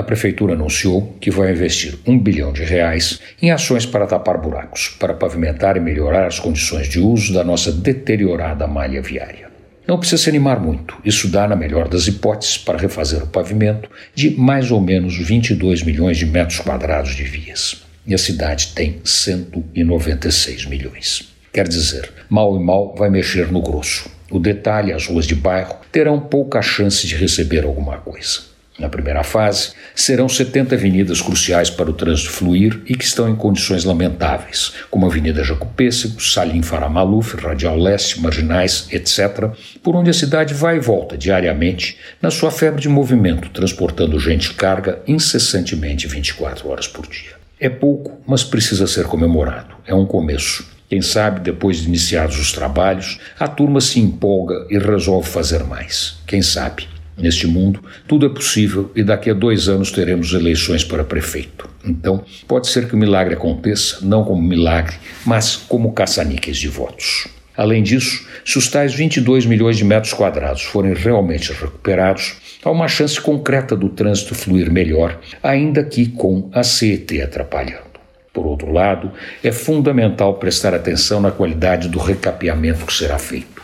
A prefeitura anunciou que vai investir um bilhão de reais em ações para tapar buracos, para pavimentar e melhorar as condições de uso da nossa deteriorada malha viária. Não precisa se animar muito. Isso dá, na melhor das hipóteses, para refazer o pavimento de mais ou menos 22 milhões de metros quadrados de vias. E a cidade tem 196 milhões. Quer dizer, mal e mal vai mexer no grosso. O detalhe, as ruas de bairro terão pouca chance de receber alguma coisa. Na primeira fase, serão 70 avenidas cruciais para o trânsito fluir e que estão em condições lamentáveis, como a Avenida Jacopêssego, Salim Faramaluf, Radial Leste, Marginais, etc., por onde a cidade vai e volta diariamente na sua febre de movimento, transportando gente e carga incessantemente 24 horas por dia. É pouco, mas precisa ser comemorado. É um começo. Quem sabe, depois de iniciados os trabalhos, a turma se empolga e resolve fazer mais. Quem sabe? Neste mundo, tudo é possível e daqui a dois anos teremos eleições para prefeito. Então, pode ser que o milagre aconteça, não como milagre, mas como caça-níqueis de votos. Além disso, se os tais 22 milhões de metros quadrados forem realmente recuperados, há uma chance concreta do trânsito fluir melhor, ainda que com a CET atrapalhando. Por outro lado, é fundamental prestar atenção na qualidade do recapeamento que será feito.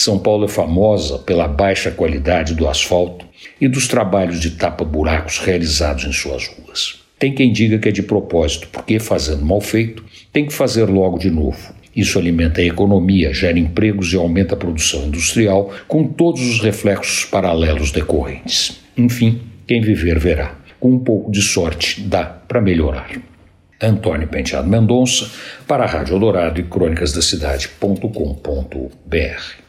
São Paulo é famosa pela baixa qualidade do asfalto e dos trabalhos de tapa-buracos realizados em suas ruas. Tem quem diga que é de propósito, porque fazendo mal feito, tem que fazer logo de novo. Isso alimenta a economia, gera empregos e aumenta a produção industrial, com todos os reflexos paralelos decorrentes. Enfim, quem viver verá. Com um pouco de sorte, dá para melhorar. Antônio Penteado Mendonça, para a Rádio Dourado e Crônicas da Cidade.com.br.